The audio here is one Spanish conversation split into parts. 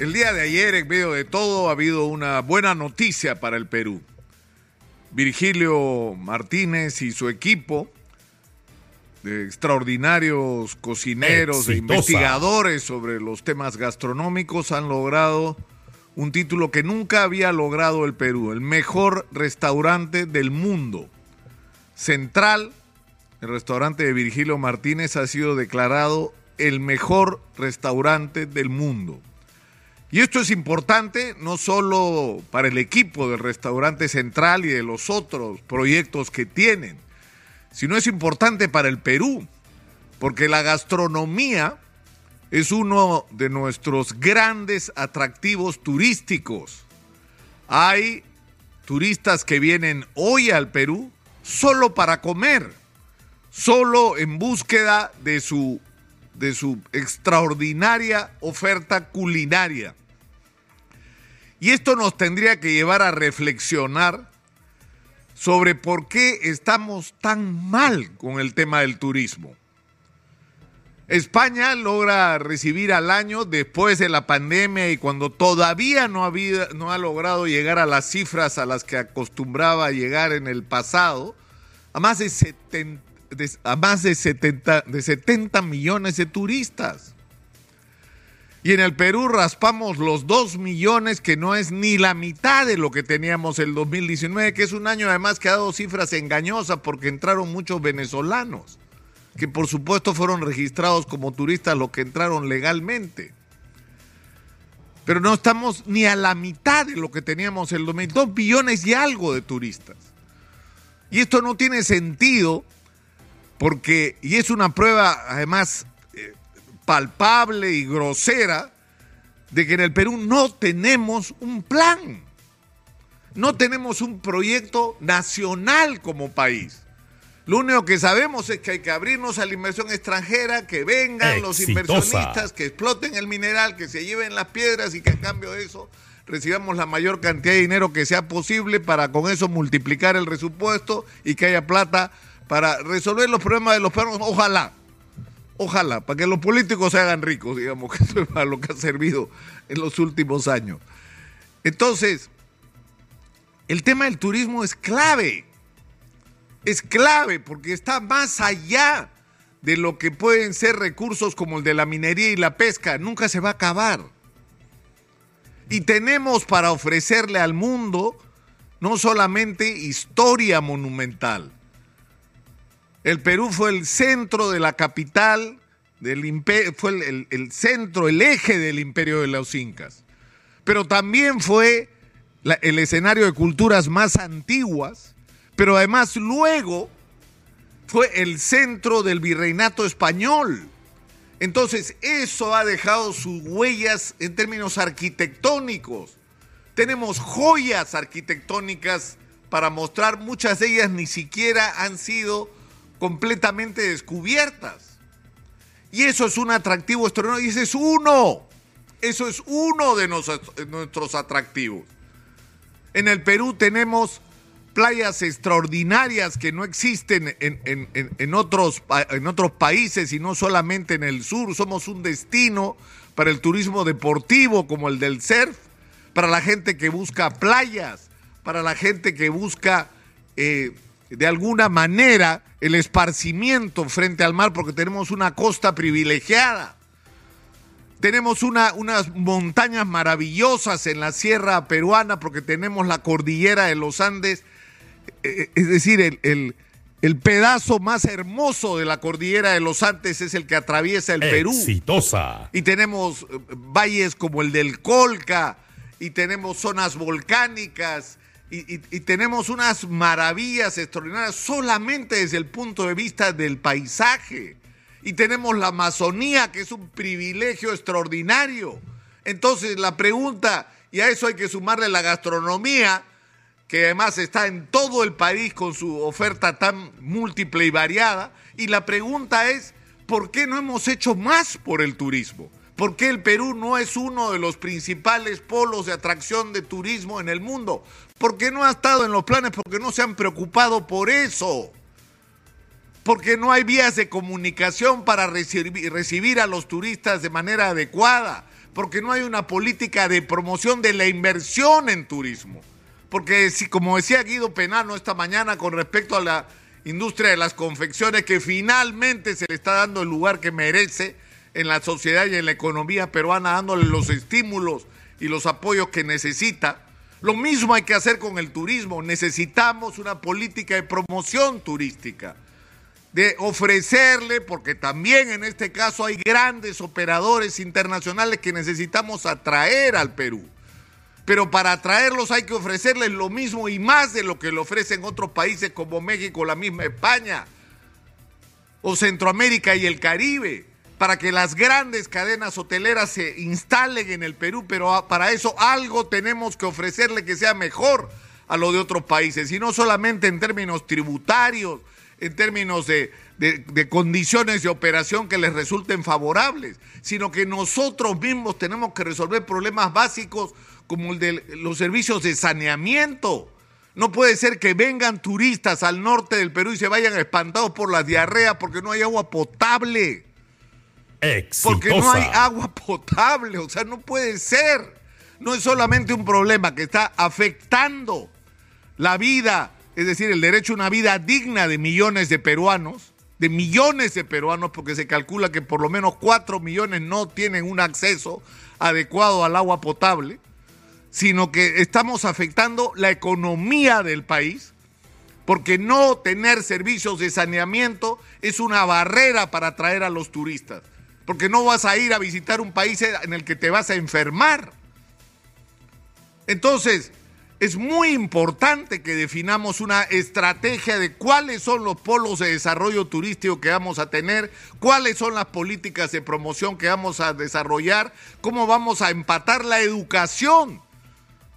El día de ayer, en medio de todo, ha habido una buena noticia para el Perú. Virgilio Martínez y su equipo de extraordinarios cocineros e investigadores sobre los temas gastronómicos han logrado un título que nunca había logrado el Perú, el mejor restaurante del mundo. Central, el restaurante de Virgilio Martínez ha sido declarado el mejor restaurante del mundo. Y esto es importante no solo para el equipo del restaurante central y de los otros proyectos que tienen, sino es importante para el Perú, porque la gastronomía es uno de nuestros grandes atractivos turísticos. Hay turistas que vienen hoy al Perú solo para comer, solo en búsqueda de su, de su extraordinaria oferta culinaria. Y esto nos tendría que llevar a reflexionar sobre por qué estamos tan mal con el tema del turismo. España logra recibir al año después de la pandemia y cuando todavía no, había, no ha logrado llegar a las cifras a las que acostumbraba llegar en el pasado, a más de 70, a más de 70, de 70 millones de turistas. Y en el Perú raspamos los 2 millones, que no es ni la mitad de lo que teníamos el 2019, que es un año además que ha dado cifras engañosas porque entraron muchos venezolanos, que por supuesto fueron registrados como turistas los que entraron legalmente. Pero no estamos ni a la mitad de lo que teníamos el 2019, 2 billones y algo de turistas. Y esto no tiene sentido porque, y es una prueba además palpable y grosera de que en el Perú no tenemos un plan, no tenemos un proyecto nacional como país. Lo único que sabemos es que hay que abrirnos a la inversión extranjera, que vengan los inversionistas, que exploten el mineral, que se lleven las piedras y que a cambio de eso recibamos la mayor cantidad de dinero que sea posible para con eso multiplicar el presupuesto y que haya plata para resolver los problemas de los peruanos. Ojalá, Ojalá, para que los políticos se hagan ricos, digamos, que eso es para lo que ha servido en los últimos años. Entonces, el tema del turismo es clave. Es clave porque está más allá de lo que pueden ser recursos como el de la minería y la pesca. Nunca se va a acabar. Y tenemos para ofrecerle al mundo no solamente historia monumental, el Perú fue el centro de la capital del fue el, centro, el eje del imperio de los incas. Pero también fue el escenario de culturas más antiguas, pero además luego fue el centro del virreinato español. Entonces, eso ha dejado sus huellas en términos arquitectónicos. Tenemos joyas arquitectónicas para mostrar, muchas de ellas ni siquiera han sido completamente descubiertas. Y eso es un atractivo extraordinario. Y ese es uno. Eso es uno de nuestros atractivos. En el Perú tenemos playas extraordinarias que no existen en, otros, en otros países y no solamente en el sur. Somos un destino para el turismo deportivo como el del surf, para la gente que busca playas, para la gente que busca eh, de alguna manera el esparcimiento frente al mar porque tenemos una costa privilegiada. Tenemos una, unas montañas maravillosas en la sierra peruana porque tenemos la cordillera de los Andes, eh, es decir, el, el, pedazo más hermoso de la cordillera de los Andes es el que atraviesa el Perú. Exitosa. Y tenemos eh, valles como el del Colca, y tenemos zonas volcánicas, y, tenemos unas maravillas extraordinarias solamente desde el punto de vista del paisaje. Y tenemos la Amazonía, que es un privilegio extraordinario. Entonces la pregunta, y a eso hay que sumarle la gastronomía, que además está en todo el país con su oferta tan múltiple y variada, y la pregunta es, ¿por qué no hemos hecho más por el turismo? ¿Por qué el Perú no es uno de los principales polos de atracción de turismo en el mundo? Porque no ha estado en los planes, porque no se han preocupado por eso. Porque no hay vías de comunicación para recibir, a los turistas de manera adecuada. porque no hay una política de promoción de la inversión en turismo. Porque si, como decía Guido Penano esta mañana con respecto a la industria de las confecciones, que finalmente se le está dando el lugar que merece en la sociedad y en la economía peruana, dándole los estímulos y los apoyos que necesita. Lo mismo hay que hacer con el turismo. Necesitamos una política de promoción turística de ofrecerle, porque también en este caso hay grandes operadores internacionales que necesitamos atraer al Perú. Pero para atraerlos hay que ofrecerles lo mismo y más de lo que le ofrecen otros países como México, la misma España, o Centroamérica y el Caribe, para que las grandes cadenas hoteleras se instalen en el Perú, pero para eso algo tenemos que ofrecerle que sea mejor a lo de otros países, y no solamente en términos tributarios, en términos de, condiciones de operación que les resulten favorables, sino que nosotros mismos tenemos que resolver problemas básicos como el de los servicios de saneamiento. No puede ser que vengan turistas al norte del Perú y se vayan espantados por la diarrea porque no hay agua potable. Porque no hay agua potable, o sea, no puede ser. No es solamente un problema que está afectando la vida es decir, el derecho a una vida digna de millones de peruanos, de millones de peruanos, porque se calcula que por lo menos 4 millones no tienen un acceso adecuado al agua potable, sino que estamos afectando la economía del país, porque no tener servicios de saneamiento es una barrera para atraer a los turistas, porque no vas a ir a visitar un país en el que te vas a enfermar. Entonces, es muy importante que definamos una estrategia de cuáles son los polos de desarrollo turístico que vamos a tener, cuáles son las políticas de promoción que vamos a desarrollar, cómo vamos a empatar la educación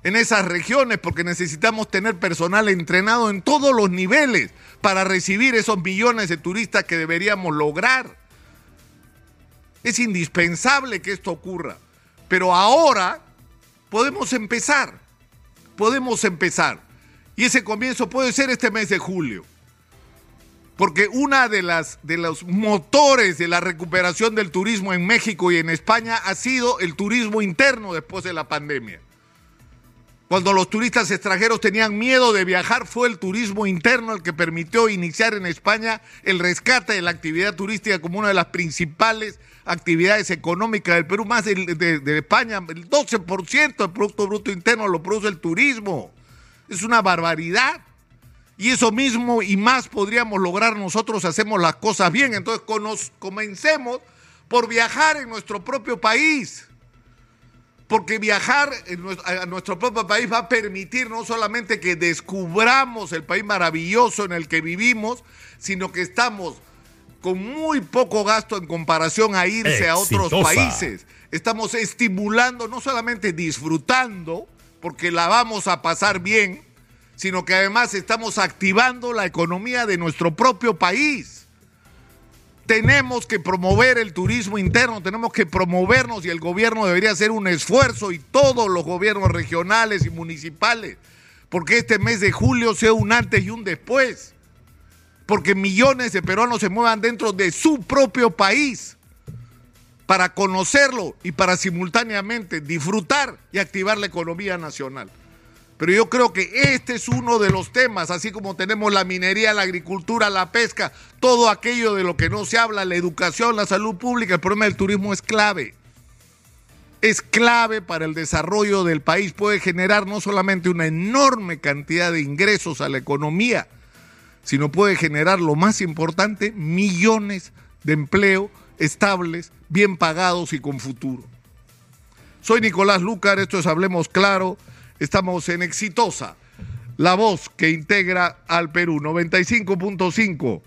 en esas regiones, porque necesitamos tener personal entrenado en todos los niveles para recibir esos millones de turistas que deberíamos lograr. Es indispensable que esto ocurra, pero ahora podemos empezar podemos empezar. Y ese comienzo puede ser este mes de julio. Porque una de las de los motores de la recuperación del turismo en México y en España ha sido el turismo interno después de la pandemia. Cuando los turistas extranjeros tenían miedo de viajar, fue el turismo interno el que permitió iniciar en España el rescate de la actividad turística como una de las principales actividades económicas del Perú, más de, de España. El 12% del Producto Bruto Interno lo produce el turismo. Es una barbaridad. Y eso mismo y más podríamos lograr nosotros hacemos las cosas bien. Entonces, comencemos por viajar en nuestro propio país porque viajar a nuestro propio país va a permitir no solamente que descubramos el país maravilloso en el que vivimos, sino que estamos con muy poco gasto en comparación a irse a otros países. Estamos estimulando, no solamente disfrutando, porque la vamos a pasar bien, sino que además estamos activando la economía de nuestro propio país. Tenemos que promover el turismo interno, tenemos que promovernos y el gobierno debería hacer un esfuerzo y todos los gobiernos regionales y municipales, porque este mes de julio sea un antes y un después, porque millones de peruanos se muevan dentro de su propio país para conocerlo y para simultáneamente disfrutar y activar la economía nacional. Pero yo creo que este es uno de los temas, así como tenemos la minería, la agricultura, la pesca, todo aquello de lo que no se habla, la educación, la salud pública, el problema del turismo es clave. Es clave para el desarrollo del país, puede generar no solamente una enorme cantidad de ingresos a la economía, sino puede generar lo más importante, millones de empleo estables, bien pagados y con futuro. Soy Nicolás Lucar, esto es Hablemos Claro. Estamos en Exitosa, la voz que integra al Perú, 95.5